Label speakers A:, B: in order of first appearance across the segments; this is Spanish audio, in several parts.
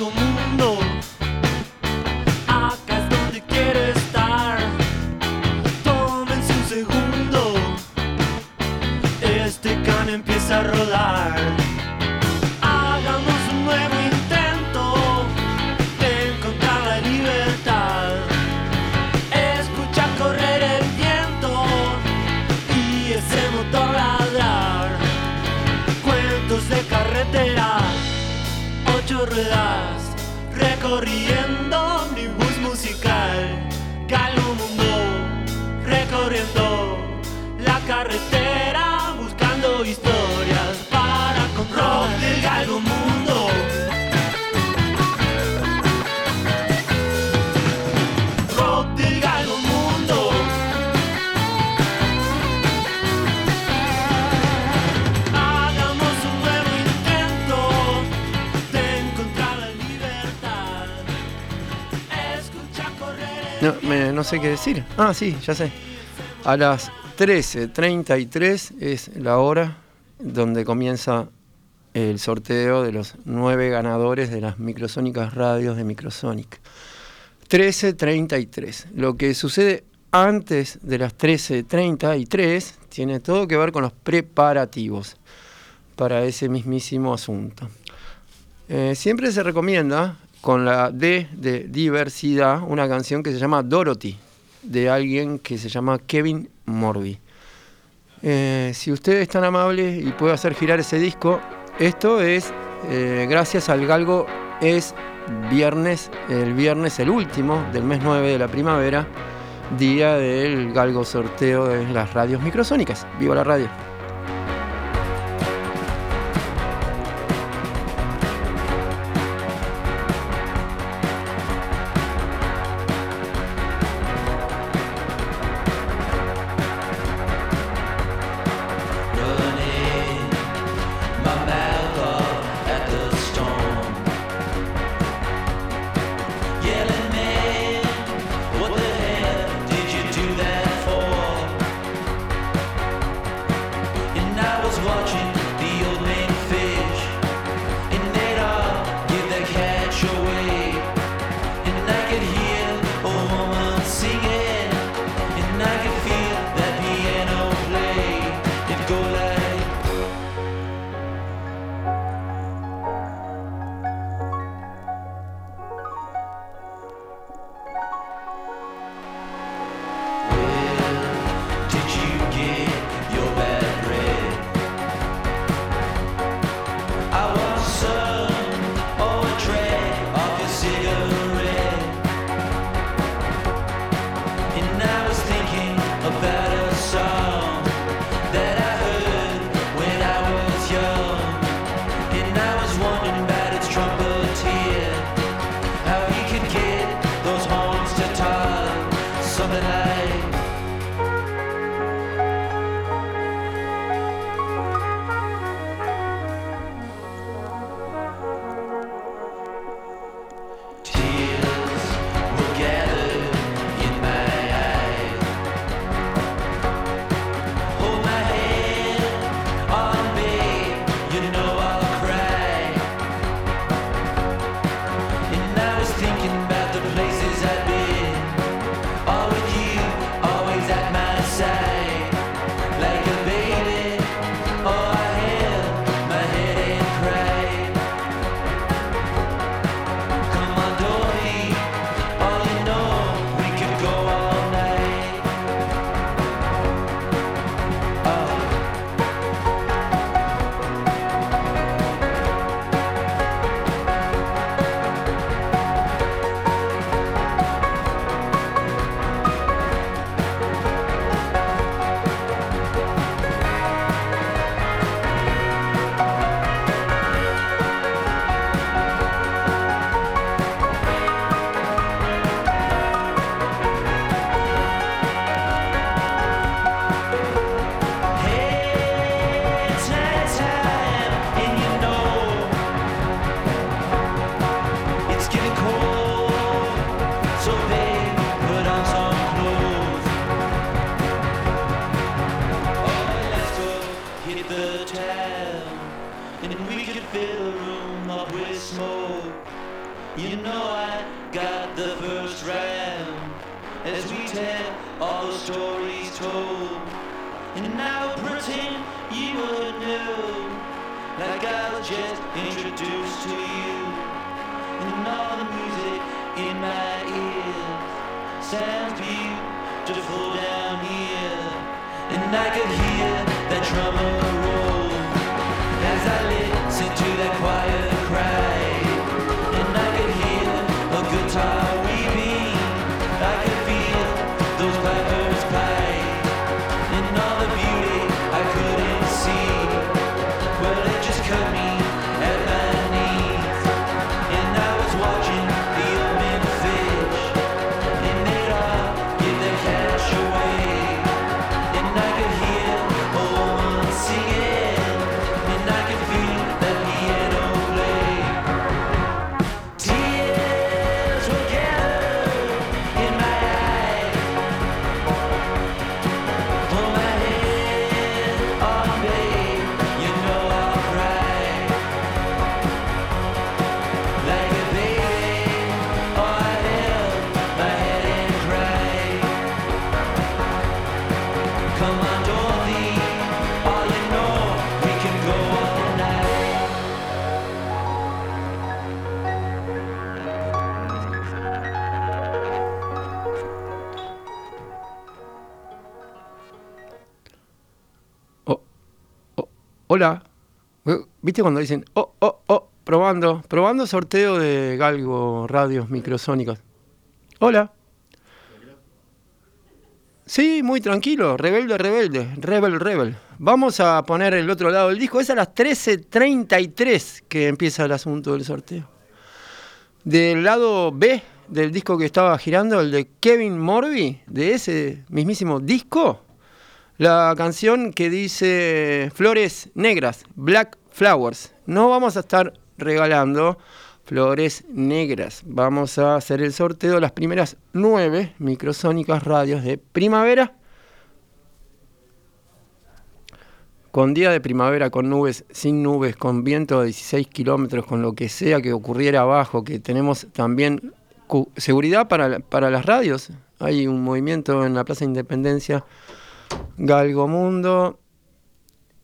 A: Mundo. Acá es donde quiero estar. Tómense un segundo. Este can empieza a rodar. Hagamos un nuevo intento encontrar la libertad. Escucha correr el viento y ese motor ladrar. Cuentos de carretera, ocho ori
B: no sé qué decir. Ah, sí, ya sé. A las 13.33 es la hora donde comienza el sorteo de los nueve ganadores de las microsónicas radios de Microsonic. 13.33. Lo que sucede antes de las 13.33 tiene todo que ver con los preparativos para ese mismísimo asunto. Eh, siempre se recomienda con la D de diversidad una canción que se llama Dorothy, de alguien que se llama Kevin Morby. Eh, si usted es tan amable y puede hacer girar ese disco, esto es eh, gracias al Galgo, es viernes, el viernes el último del mes 9 de la primavera, día del Galgo sorteo de las radios microsónicas. ¡Viva la radio!
C: And I
B: pretend you would know, like I was just introduced to you. And all the music in my ears sounds beautiful down here. And I could hear that drummer roll as I listen
D: hola. ¿Viste cuando dicen, oh, oh, oh, probando, probando sorteo de Galgo Radios Microsónicos? Hola. Sí, muy tranquilo, rebelde, rebelde, rebel, rebel. Vamos a poner el otro lado del disco. Es a las 13.33 que empieza el asunto del sorteo. Del lado B del disco que estaba girando, el de Kevin Morby, de ese mismísimo disco, la canción que dice Flores Negras, Black Flowers. No vamos a estar regalando flores negras. Vamos a hacer el sorteo de las primeras nueve microsónicas radios de primavera. Con día de primavera, con nubes, sin nubes, con viento a 16 kilómetros, con lo que sea que ocurriera abajo, que tenemos también seguridad para, para las radios. Hay un movimiento en la Plaza Independencia Galgomundo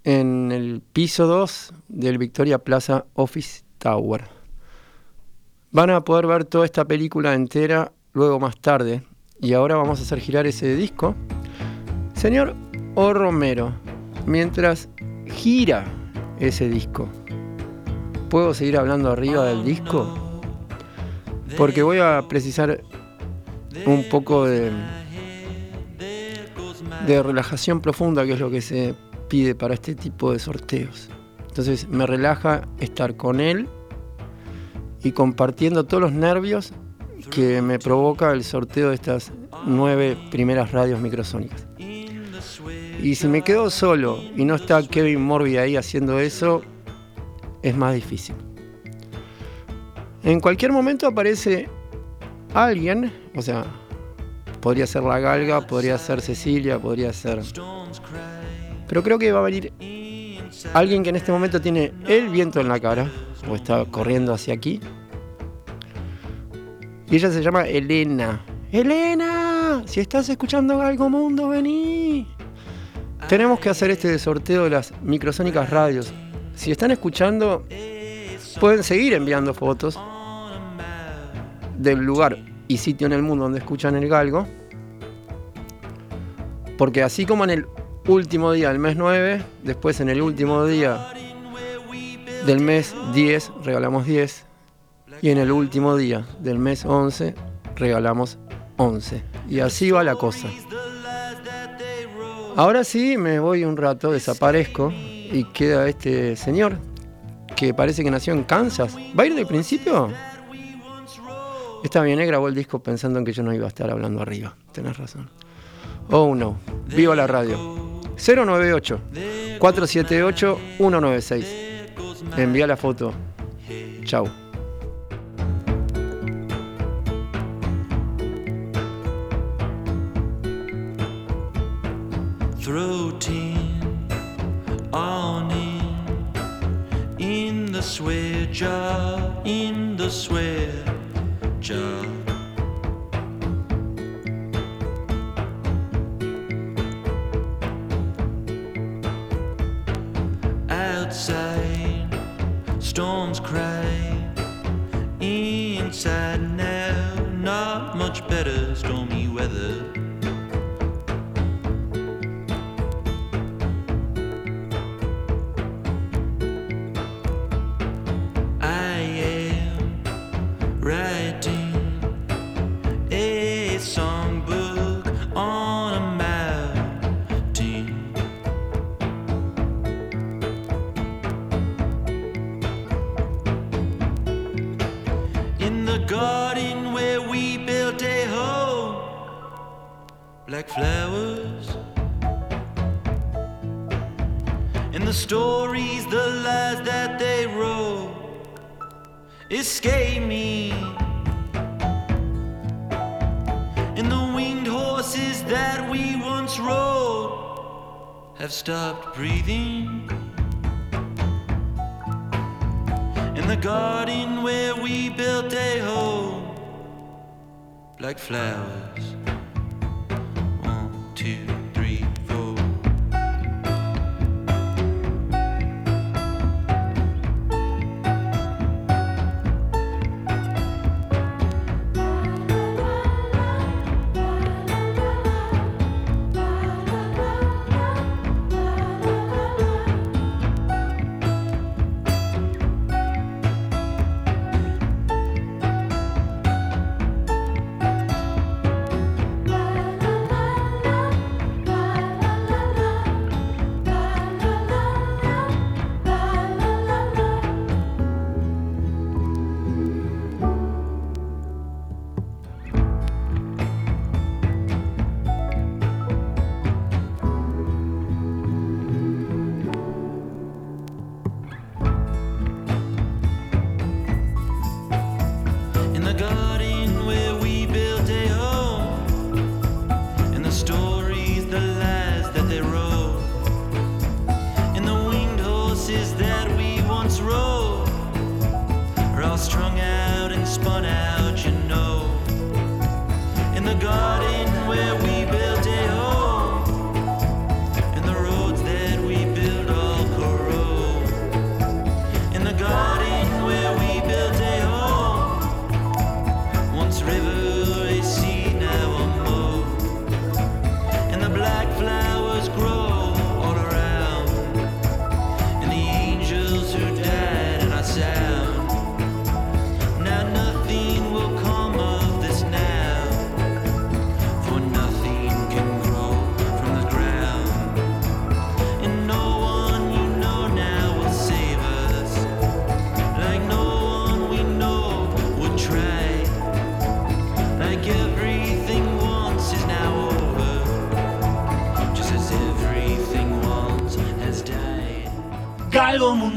D: en el piso 2 del Victoria Plaza Office Tower. Van a poder ver toda esta película entera luego más tarde. Y ahora vamos a hacer girar ese disco. Señor O. Romero, mientras gira ese disco, ¿puedo seguir hablando arriba del disco? Porque voy a precisar un poco de, de relajación profunda, que es lo que se pide para este tipo de sorteos. Entonces me relaja estar con él y compartiendo todos los nervios que me provoca el sorteo de estas nueve primeras radios microsónicas. Y si me quedo solo y no está Kevin Morby ahí haciendo eso, es más difícil. En cualquier momento aparece alguien, o sea, podría ser la Galga, podría ser Cecilia, podría ser... Pero creo que va a venir alguien que en este momento tiene el viento en la cara, o está corriendo hacia aquí. Y ella se llama Elena. Elena, si estás escuchando Algo Mundo, vení. Tenemos que hacer este sorteo de las microsónicas radios. Si están escuchando, pueden seguir enviando fotos del lugar y sitio en el mundo donde escuchan el galgo. Porque así como en el último día del mes 9, después en el último día del mes 10 regalamos 10 y en el último día del mes 11 regalamos 11. Y así va la cosa. Ahora sí me voy un rato, desaparezco y queda este señor que parece que nació en Kansas. ¿Va a ir del principio? Está bien, grabó el disco pensando en que yo no iba a estar hablando arriba. Tenés razón. Oh no, viva la radio. 098 478 196. Envía la foto. Chau.
B: In the swear Outside, storms cry. Inside now, not much better, stormy weather.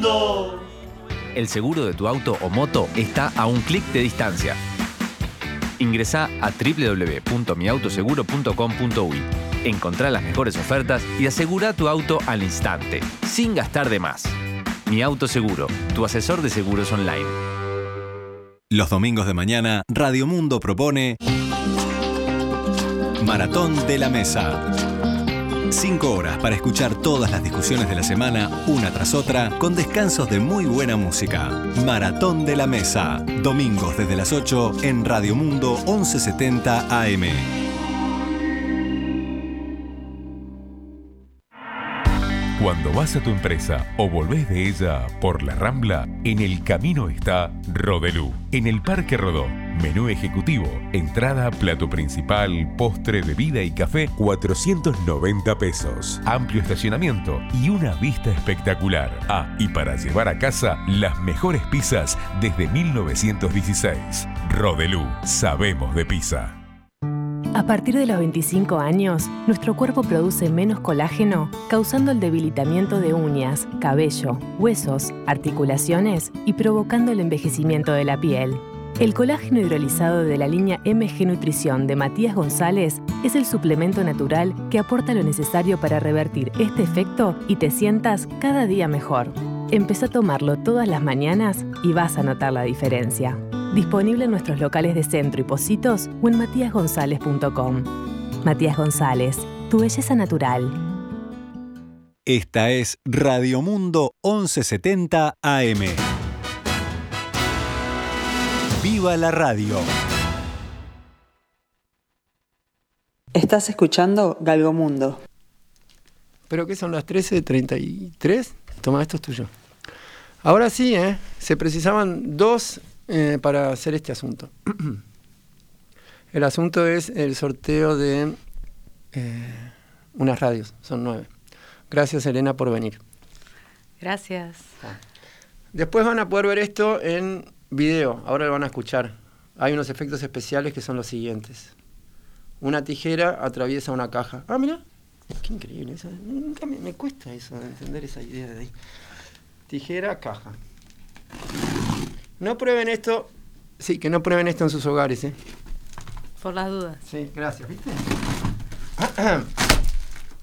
A: Mundo.
E: El seguro de tu auto o moto está a un clic de distancia. Ingresa a www.miautoseguro.com.uy. Encontrá las mejores ofertas y asegura tu auto al instante, sin gastar de más. Mi Auto Seguro, tu asesor de seguros online.
F: Los domingos de mañana, Radio Mundo propone Maratón de la Mesa. Cinco horas para escuchar todas las discusiones de la semana, una tras otra, con descansos de muy buena música. Maratón de la Mesa. Domingos desde las 8 en Radio Mundo 1170 AM.
G: Cuando vas a tu empresa o volvés de ella por la Rambla, en el camino está Rodelú. En el Parque Rodó, menú ejecutivo, entrada, plato principal, postre, bebida y café, 490 pesos. Amplio estacionamiento y una vista espectacular. Ah, y para llevar a casa, las mejores pizzas desde 1916. Rodelú, sabemos de pizza.
H: A partir de los 25 años, nuestro cuerpo produce menos colágeno, causando el debilitamiento de uñas, cabello, huesos, articulaciones y provocando el envejecimiento de la piel. El colágeno hidrolizado de la línea MG Nutrición de Matías González es el suplemento natural que aporta lo necesario para revertir este efecto y te sientas cada día mejor. Empezá a tomarlo todas las mañanas y vas a notar la diferencia. Disponible en nuestros locales de centro y Positos o en matíasgonzález.com. Matías González, tu belleza natural.
F: Esta es Radio Mundo 1170 AM. ¡Viva la radio!
I: Estás escuchando Galgomundo.
D: ¿Pero qué son las 13.33? Toma, esto es tuyo. Ahora sí, ¿eh? se precisaban dos eh, para hacer este asunto. el asunto es el sorteo de eh, unas radios, son nueve. Gracias Elena por venir.
J: Gracias.
D: Después van a poder ver esto en video, ahora lo van a escuchar. Hay unos efectos especiales que son los siguientes. Una tijera atraviesa una caja. Ah, mira, qué increíble. Eso. Nunca me, me cuesta eso, entender esa idea de ahí. Tijera, caja. No prueben esto. Sí, que no prueben esto en sus hogares, ¿eh?
J: Por las dudas.
D: Sí, gracias, ¿viste?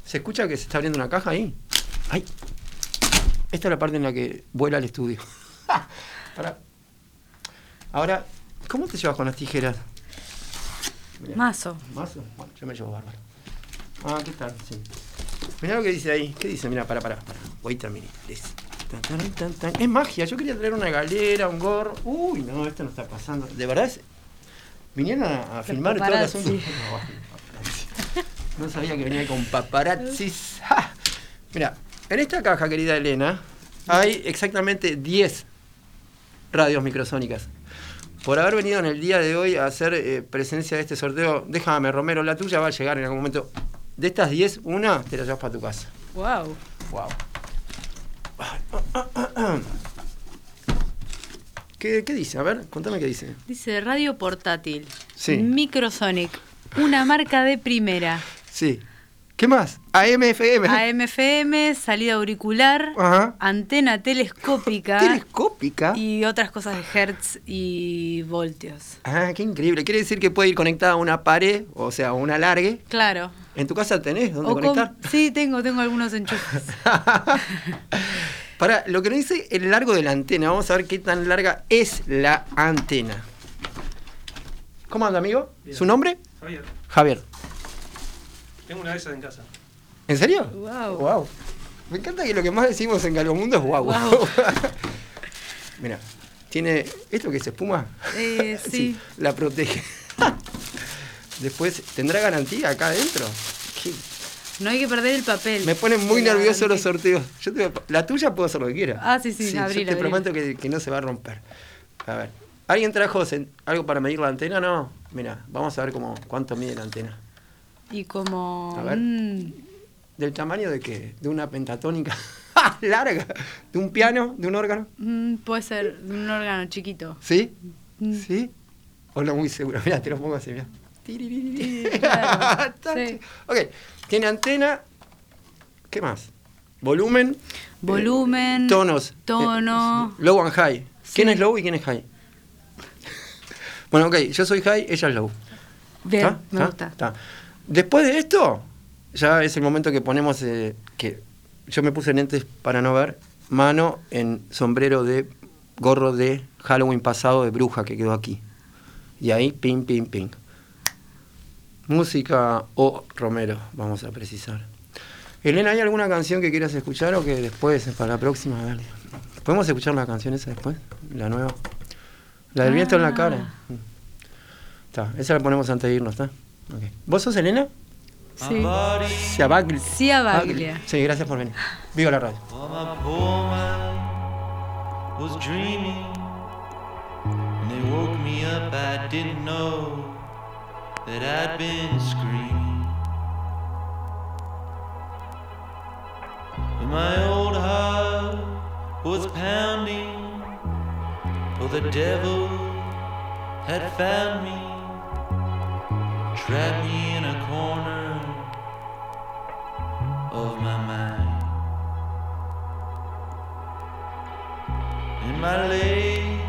D: ¿Se escucha que se está abriendo una caja ahí? ¡Ay! Esta es la parte en la que vuela el estudio. Pará. Ahora, ¿cómo te llevas con las tijeras? Mirá.
J: Mazo.
D: ¿Mazo? Bueno, yo me llevo bárbaro. Ah, ¿qué tal? Sí. Mirá lo que dice ahí. ¿Qué dice? Mirá, para, para, para. Wait a minute. This. Tan, tan, tan, tan. Es magia. Yo quería traer una galera, un gorro. Uy, no, esto no está pasando. De verdad es. Vinieron a, a filmar todo el asunto. No. No sabía que venía con paparazzis. ¡Ja! Mira, en esta caja, querida Elena, hay exactamente 10 radios microsónicas. Por haber venido en el día de hoy a hacer eh, presencia de este sorteo, déjame, Romero, la tuya va a llegar en algún momento. De estas 10, una te la llevas para tu casa.
J: Wow.
D: Wow. ¿Qué, qué dice? A ver, contame qué dice.
J: Dice radio portátil.
D: Sí.
J: Microsonic. Una marca de primera.
D: Sí. ¿Qué más? AMFM.
J: AMFM, salida auricular,
D: Ajá.
J: antena telescópica
D: Telescópica.
J: y otras cosas de hertz y voltios.
D: Ah, qué increíble. Quiere decir que puede ir conectada a una pared, o sea, a una largue.
J: Claro.
D: ¿En tu casa tenés dónde
J: O con-
D: conectar?
J: sí, tengo, tengo algunos enchufes.
D: Para lo que nos dice el largo de la antena, vamos a ver qué tan larga es la antena. ¿Cómo anda, amigo? ¿Su nombre?
K: Javier,
D: Javier.
K: Tengo una de esas en casa.
D: ¿En serio?
J: Wow.
D: Wow. Me encanta que lo que más decimos en Galgomundo es guau.
J: Guau.
D: Mira, tiene esto que es espuma.
J: Eh, sí.
D: la protege. Después, ¿tendrá garantía acá adentro? Qué-
J: No hay que perder el papel.
D: Me ponen muy
J: la
D: nervioso los sorteos. Yo te la tuya puedo hacer lo que quiera.
J: Ah, sí, sí,
D: yo
J: abrila,
D: te prometo que, que no se va a romper. A ver. ¿Alguien trajo algo para medir la antena? No. Mira, vamos a ver cómo, cuánto mide la antena.
J: Y como.
D: A ver.
J: mm,
D: ¿Del tamaño de qué? ¿De una pentatónica larga? ¿De un piano? ¿De un órgano?
J: mm, puede ser un órgano chiquito.
D: ¿Sí?
J: Mm.
D: ¿Sí? O no muy seguro. Mira, te lo pongo así, mira.
J: Claro, sí.
D: Ok, tiene antena. ¿Qué más? Volumen.
J: Volumen.
D: eh, tonos.
J: Tono.
D: Eh, low and high. ¿Quién es low y quién es high? Bueno, ok, yo soy high, ella es low.
J: Bien,
D: ¿Está?
J: me gusta.
D: Está. Después de esto, ya es el momento que ponemos eh, que yo me puse lentes para no ver, mano en sombrero de gorro de Halloween pasado de bruja que quedó aquí. Y ahí, ping, ping, ping. Música o Romero, vamos a precisar. Elena, ¿hay alguna canción que quieras escuchar o que después, para la próxima? Ver, ¿Podemos escuchar la canción esa después? La nueva. La del viento en la
J: Ah.
D: cara. Está, esa la ponemos antes de irnos, ¿está? ¿Vos sos Elena?
J: Sí.
D: Ciabaglia.
J: Ciabaglia.
D: Sí, gracias por venir. Viva la radio.
B: Was dreaming. They woke me up, I didn't know that I'd been screaming. But my old heart was pounding. Oh, the devil had found me, trapped me in a corner of my mind. And my legs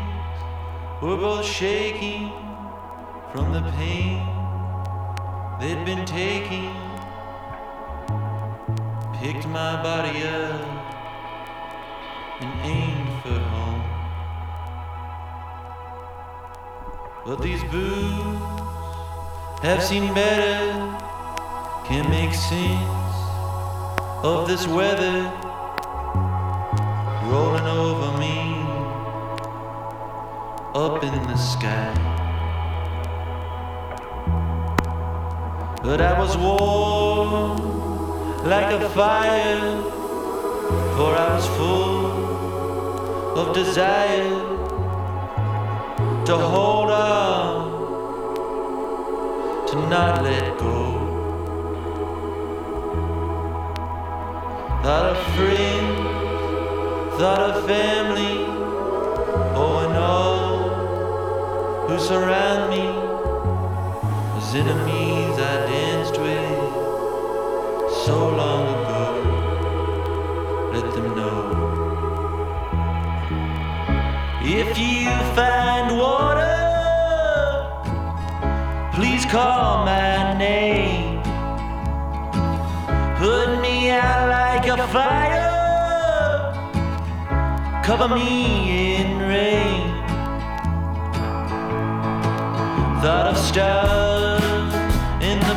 B: were both shaking from the pain they'd been taking. Picked my body up and aimed for home. But these boots have seen better, can't make sense of this weather rolling over me up in the sky. But I was warm like a fire, for I was full of desire to hold on, to not let go. Thought of friends, thought of family, oh, and all who surround me was enemies I danced with so long ago. Let them know. If you me out like a fire, cover me in rain. Thought of in the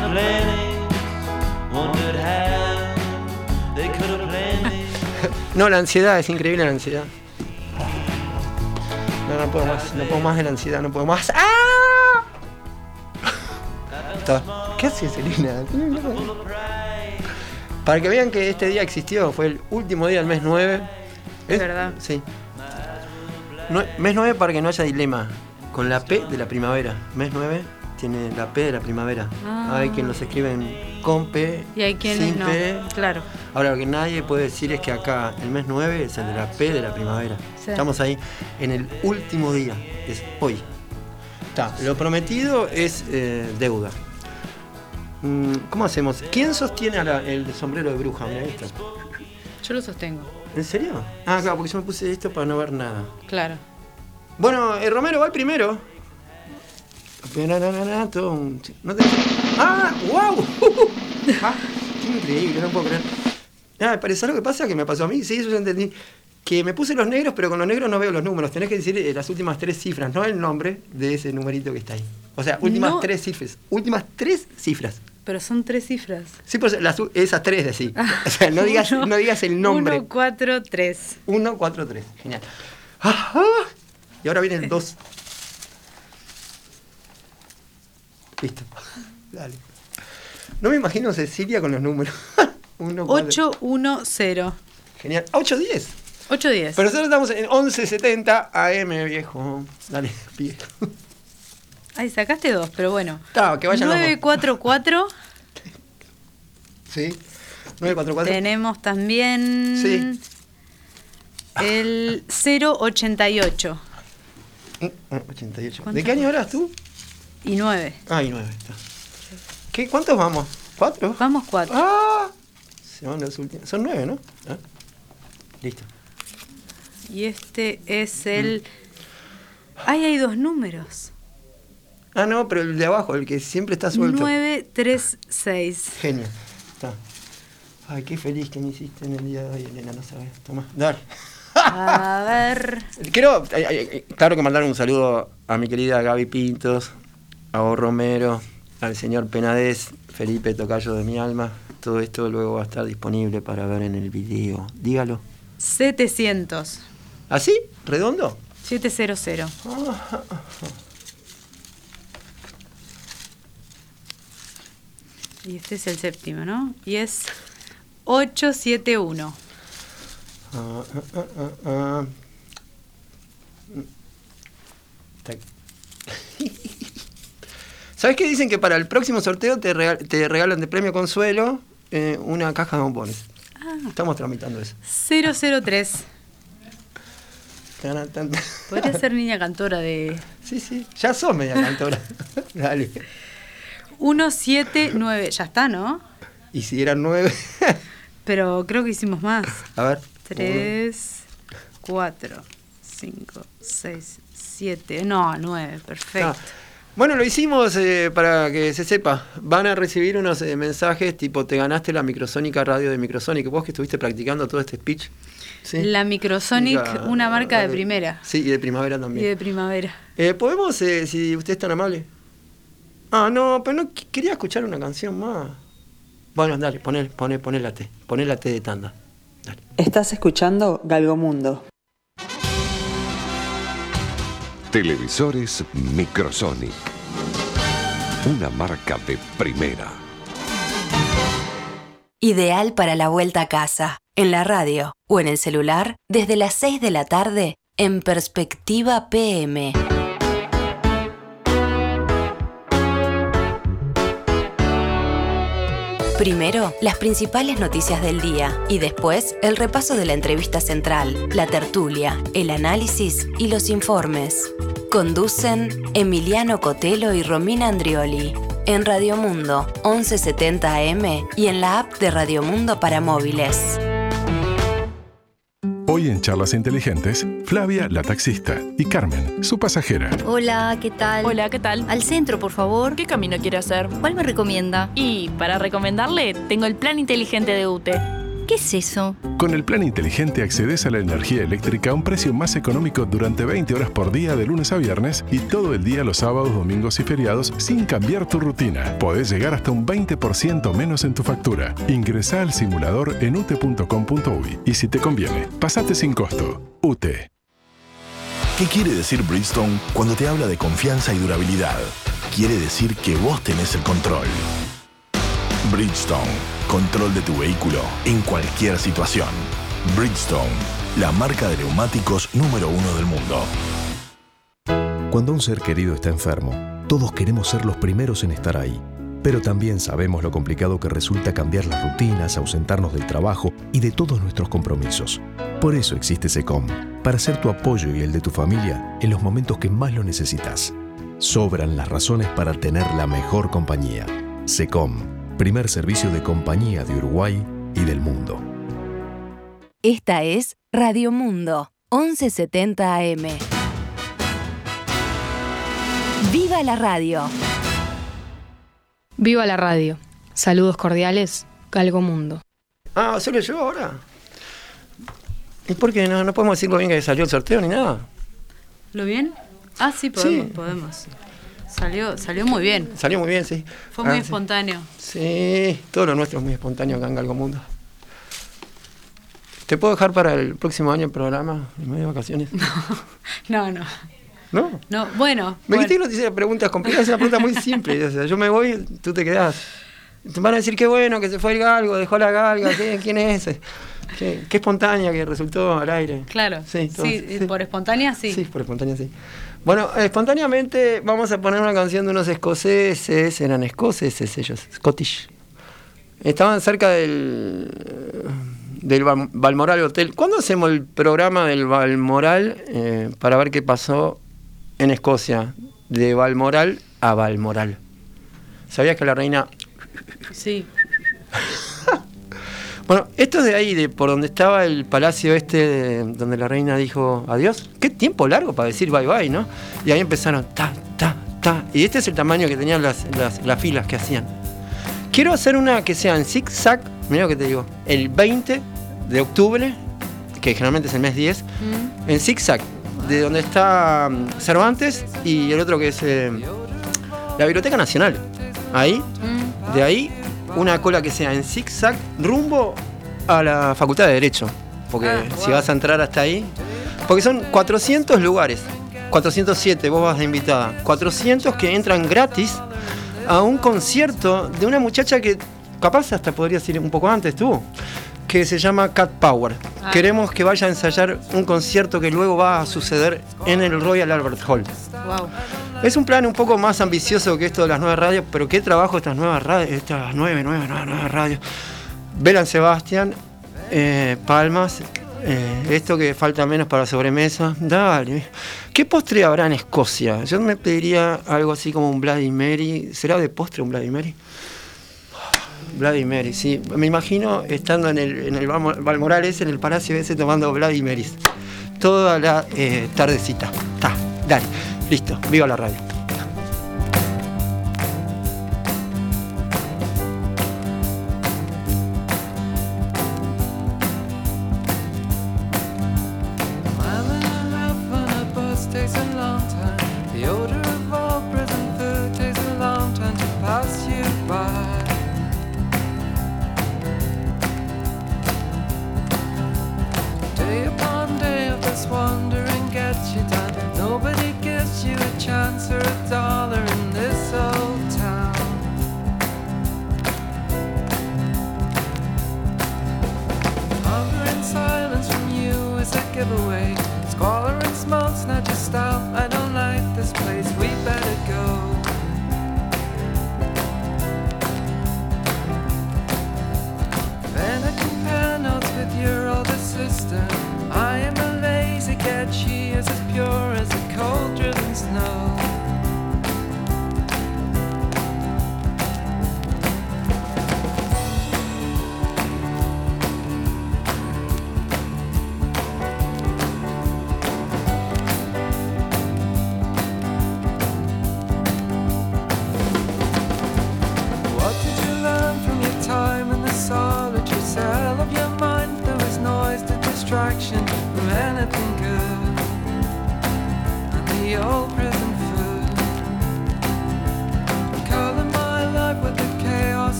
B: wondered how.
D: No, la ansiedad, es increíble la ansiedad. No, no puedo más, no puedo más de la ansiedad, no puedo más. ¡Ah! ¿Qué haces, Selena? Para que vean que este día existió, fue el último día del mes 9.
L: Es verdad.
D: Sí. Mes 9 para que no haya dilema. Con la P de la primavera. Mes 9 tiene la P de la primavera.
L: Ah.
D: Hay quien los escriben con P,
L: Y hay quienes
D: sin
L: no.
D: P.
L: Claro.
D: Ahora, lo que nadie puede decir es que acá el mes 9 es el de la P de la primavera.
L: Sí.
D: Estamos ahí en el último día, es hoy. Está, lo prometido es eh, deuda. Mm, ¿Cómo hacemos? ¿Quién sostiene a la- el sombrero de bruja? Mira esto.
L: Yo lo sostengo.
D: ¿En serio? Ah, claro, porque yo me puse esto para no ver nada.
L: Claro.
D: Bueno, el Romero va el primero. ¿No te- ¡Ah! ¡Wow! Ah, qué increíble, no puedo creer. Ah, parece lo que pasa que me pasó a mí, sí, eso ya entendí. Que me puse los negros, pero con los negros no veo los números. Tenés que decir eh, las últimas tres cifras, no el nombre de ese numerito que está ahí. O sea, últimas
L: No.
D: tres cifras. Últimas tres cifras.
L: Pero son tres cifras.
D: Sí, pues las, esas tres de sí. O sea, no digas,
L: Uno-
D: no digas el nombre.
L: Uno, cuatro, tres.
D: 1, 4, 3. Genial. Y ahora viene el 2. Listo. Dale. No me imagino Cecilia con los números. 1, 4.
L: Ocho, uno, cero.
D: Genial. 8, 10.
L: Ocho, diez.
D: Pero nosotros estamos en 1170 AM, viejo. Dale, viejo.
L: Ay, sacaste dos, pero bueno.
D: Está, que vayan los dos.
L: 944.
D: Sí. 944.
L: Tenemos también.
D: Sí.
L: El 088
D: Mm, ah, 88. ¿De qué año eras tú?
L: y 9.
D: Ah, y 9. Está. ¿Qué, ¿Cuántos vamos? ¿Cuatro?
L: Vamos cuatro.
D: ¡Ah! Se van los últimos. Son nueve, ¿no? Ah. Listo.
L: Y este es el. Ay, hay dos números.
D: Ah, no, pero el de abajo, el que siempre está suelto.
L: 936.
D: Genial. Está. Ay, qué feliz que me hiciste en el día de hoy, Elena, no sabes. Toma, dale.
L: A ver.
D: Quiero, eh, eh, claro que mandar un saludo a mi querida Gaby Pintos, a vos Romero, al señor Penades, Felipe Tocayo de mi alma. Todo esto luego va a estar disponible para ver en el video. Dígalo.
L: 700.
D: ¿Así? ¿Redondo?
L: 700. Y este es el séptimo, ¿no? Y es 871.
D: Ah, ah, ah, ah, ah. Tac. ¿Sabes qué dicen que para el próximo sorteo te, regal- te regalan de premio consuelo eh, una caja de bombones?
L: Ah.
D: Estamos tramitando eso.
L: 003. Podría ser niña cantora de
D: Sí, sí, ya sos media cantora. Dale.
L: 179. Ya está, ¿no?
D: Y si eran nueve.
L: Pero creo que hicimos más.
D: A ver.
L: 3, 4, 5, 6, 7. No, 9. Perfecto.
D: Ah, Bueno, lo hicimos eh, para que se sepa. Van a recibir unos eh, mensajes tipo, te ganaste la microsónica radio de Microsonic. Vos que estuviste practicando todo este speech. ¿Sí?
L: La Microsonic,
D: La-
L: una marca de primera.
D: Sí, y de primavera
L: Y
D: también.
L: de primavera.
D: Eh, ¿Podemos, eh, si usted es tan amable? Ah, no, pero no qu- quería escuchar una canción más. Bueno, dale, poné, poné, poné la T. Poné la T de tanda.
I: Estás escuchando Galgomundo.
M: Televisores Microsonic. Una marca de primera.
N: Ideal para la vuelta a casa, en la radio o en el celular, desde las 6 de la tarde, en Perspectiva PM. Primero, las principales noticias del día y después el repaso de la entrevista central, la tertulia, el análisis y los informes. Conducen Emiliano Cotelo y Romina Andrioli. En Radio Mundo, 1170 AM y en la app de Radio Mundo para móviles.
O: Hoy en Charlas Inteligentes, Flavia, la taxista, y Carmen, su pasajera.
P: Hola, ¿qué tal?
Q: Hola, ¿qué tal?
P: Al centro, por favor.
Q: ¿Qué camino quiere hacer?
P: ¿Cuál me recomienda?
Q: Y para recomendarle, tengo el plan inteligente de UTE.
P: ¿Qué es eso?
O: Con el plan inteligente accedes a la energía eléctrica a un precio más económico durante 20 horas por día de lunes a viernes y todo el día los sábados, domingos y feriados sin cambiar tu rutina. Podés llegar hasta un 20% menos en tu factura. Ingresá al simulador en ute.com.uy y si te conviene, pasate sin costo. UTE.
R: ¿Qué quiere decir Bridgestone cuando te habla de confianza y durabilidad? Quiere decir que vos tenés el control. Bridgestone, control de tu vehículo en cualquier situación. Bridgestone, la marca de neumáticos número uno del mundo.
S: Cuando un ser querido está enfermo, todos queremos ser los primeros en estar ahí. Pero también sabemos lo complicado que resulta cambiar las rutinas, ausentarnos del trabajo y de todos nuestros compromisos. Por eso existe SECOM, para ser tu apoyo y el de tu familia en los momentos que más lo necesitas. Sobran las razones para tener la mejor compañía. SECOM, primer servicio de compañía de Uruguay y del mundo.
N: Esta es Radio Mundo, 1170 AM. ¡Viva la radio!
T: Viva la radio. Saludos cordiales, Galgo Mundo.
D: Ah, ¿solo yo ahora? ¿Y por qué no, no podemos decir lo bien que salió el sorteo ni nada?
J: ¿Lo bien? Ah, sí, podemos.
D: Sí.
J: podemos. Salió, salió muy bien.
D: Salió muy bien, sí.
J: Fue muy
D: Ah, sí.
J: espontáneo.
D: Sí, todo lo nuestro es muy espontáneo acá en Galgo Mundo. ¿Te puedo dejar para el próximo año el programa en medio de vacaciones?
J: No, no.
D: ¿No?
J: No, bueno.
D: Me
J: bueno.
D: dijiste que no te hiciera preguntas complicadas, es una pregunta muy simple. O sea, yo me voy, tú te quedás. Te van a decir qué bueno que se fue el galgo, dejó la galga, ¿qué- ¿quién es ese? Qué, qué espontánea que resultó al aire.
J: Claro.
D: Sí, todo-
J: Sí, por espontánea, sí.
D: Sí, por espontánea, sí. Bueno, espontáneamente vamos a poner una canción de unos escoceses, eran escoceses ellos, Scottish. Estaban cerca del, del Balmoral Hotel. ¿Cuándo hacemos el programa del Balmoral eh, para ver qué pasó en Escocia? De Balmoral a Balmoral. ¿Sabías que la reina
J: Sí.
D: Bueno, esto de ahí, de por donde estaba el palacio este, de- donde la reina dijo adiós. Qué tiempo largo para decir bye bye, ¿no? Y ahí empezaron ta, ta, ta. Y este es el tamaño que tenían las, las, las filas que hacían. Quiero hacer una que sea en zig-zag, mira lo que te digo, el 20 de octubre, que generalmente es el mes 10, en zig-zag, de donde está mm, Cervantes y el otro que es eh, la Biblioteca Nacional. Ahí, de ahí, una cola que sea en zig-zag rumbo a la Facultad de Derecho. Porque
J: Ah,
D: si vas a entrar hasta ahí. Porque son 400 lugares. 407, vos vas de invitada. 400 que entran gratis a un concierto de una muchacha que capaz hasta podrías ir un poco antes tú. Que se llama Cat Power.
J: Ah.
D: Queremos que vaya a ensayar un concierto que luego va a suceder en el Royal Albert Hall.
J: Wow.
D: Es un plan un poco más ambicioso que esto de las nueve radios, pero qué trabajo estas nuevas radios, estas nueve, nueve, nueve, nueve radios. Belan Sebastián, eh, Palmas, eh, esto que falta menos para sobremesa, dale. ¿Qué postre habrá en Escocia? Yo me pediría algo así como un Bloody Mary. ¿Será de postre un Bloody Mary? Bloody Mary, sí. Me imagino estando en el, en el en el palacio ese, tomando Bloody Marys. Toda la eh, tardecita. Está, dale. Listo. Viva la radio.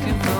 J: looking for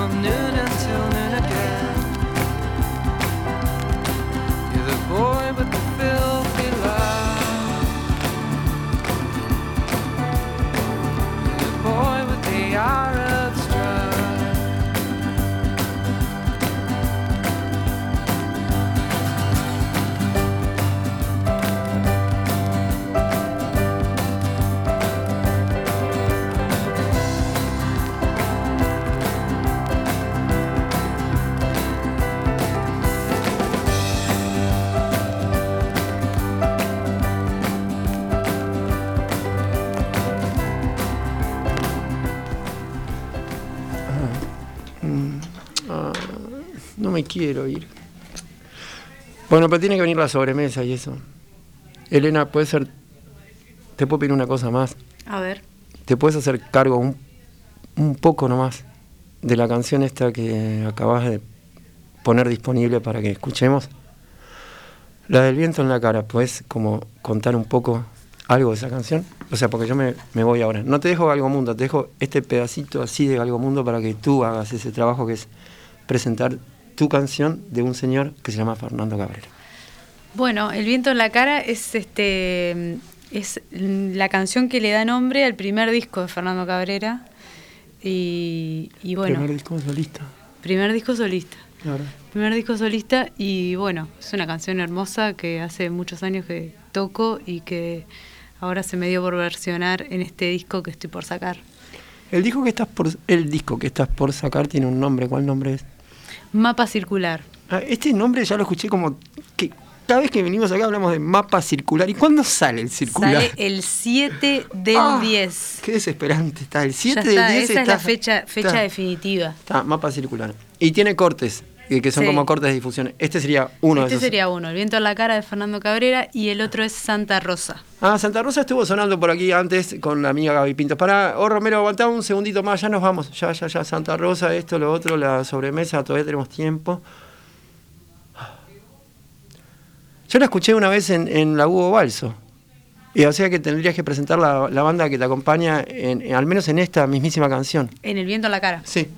D: me quiero ir. Bueno, pero tiene que venir la sobremesa y eso. Elena, puede ser. Te puedo pedir una cosa más.
L: A ver.
D: ¿Te puedes hacer cargo un, un poco nomás de la canción esta que acabas de poner disponible para que escuchemos? La del viento en la cara, ¿puedes como contar un poco algo de esa canción? O sea, porque yo me, me voy ahora. No te dejo Galgo Mundo, te dejo este pedacito así de Galgo Mundo para que tú hagas ese trabajo que es presentar tu canción de un señor que se llama Fernando Cabrera.
L: Bueno, El viento en la cara es este es la canción que le da nombre al primer disco de Fernando Cabrera. Y, y bueno,
D: Primer disco solista.
L: primer disco solista.
D: Claro.
L: Primer disco solista y bueno, es una canción hermosa que hace muchos años que toco y que ahora se me dio por versionar en este disco que estoy por sacar.
D: El disco que estás por el disco que estás por sacar tiene un nombre, ¿cuál nombre es?
L: Mapa circular.
D: Ah, este nombre ya lo escuché como que cada vez que venimos acá hablamos de mapa circular. ¿Y cuándo sale el circular?
L: Sale el 7 del
D: Ah,
L: 10.
D: Qué desesperante está. El 7
L: Ya
D: del
L: está,
D: 10
L: esa
D: está,
L: es la fecha, fecha
D: está-
L: definitiva.
D: está, mapa circular. Y tiene cortes, que, que son
L: Sí.
D: como cortes de difusión. Este sería uno
L: este
D: de esos.
L: sería uno, El viento en la cara de Fernando Cabrera y el otro es Santa Rosa.
D: Ah, Santa Rosa estuvo sonando por aquí antes con la amiga Gaby Pintos. Para, oh Romero, aguantá un segundito más, ya nos vamos. Ya, ya, ya, Santa Rosa, esto, lo otro, la sobremesa, todavía tenemos tiempo. Yo la escuché una vez en, en la Hugo Balso. Y o sea que tendrías que presentar la, la banda que te acompaña, en- en- al menos en esta mismísima canción.
L: En El viento en la cara.
D: Sí.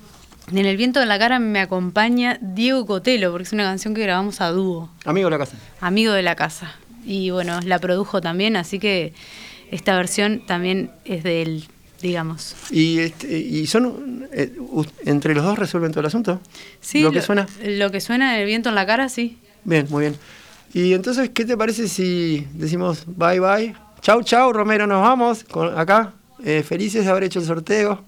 L: En El viento en la cara me acompaña Diego Cotelo, porque es una canción que grabamos a dúo,
D: Amigo de la casa.
L: amigo de la casa. Y bueno, la produjo también, así que esta versión también es de él, digamos.
D: Y, este, y son, eh, entre los dos resuelven todo el asunto.
L: Sí,
D: lo que suena.
L: Lo que suena en El viento en la cara, sí.
D: Bien, muy bien. Y entonces, ¿qué te parece si decimos bye bye? Chau, chau, Romero, nos vamos con, acá. Eh, felices de haber hecho el sorteo.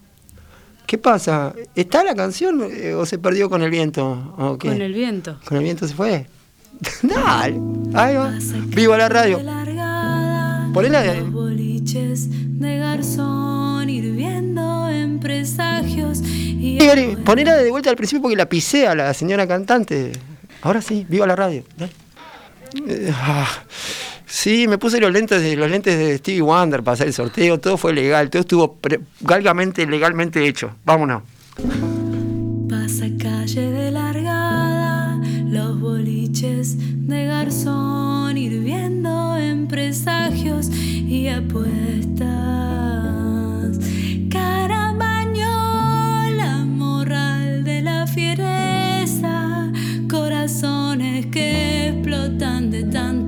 D: ¿Qué pasa? ¿Está la canción eh, o se perdió con el viento?
J: Con el viento.
D: ¿Con el viento se fue? Dale, ahí va. Viva la radio. Ponela de
L: boliches.
D: Ponela de vuelta al principio porque la pisé a la señora cantante. Ahora sí, viva la radio. Dale. Eh, ah. Sí, me puse los lentes, de, los lentes de Stevie Wonder para hacer el sorteo, todo fue legal, todo estuvo galgamente, legalmente hecho. Vámonos.
L: Pasa calle de largada, los boliches de garzón, hirviendo en presagios y apuestas. Caramañola, morral de la fiereza, corazones que explotan de tanto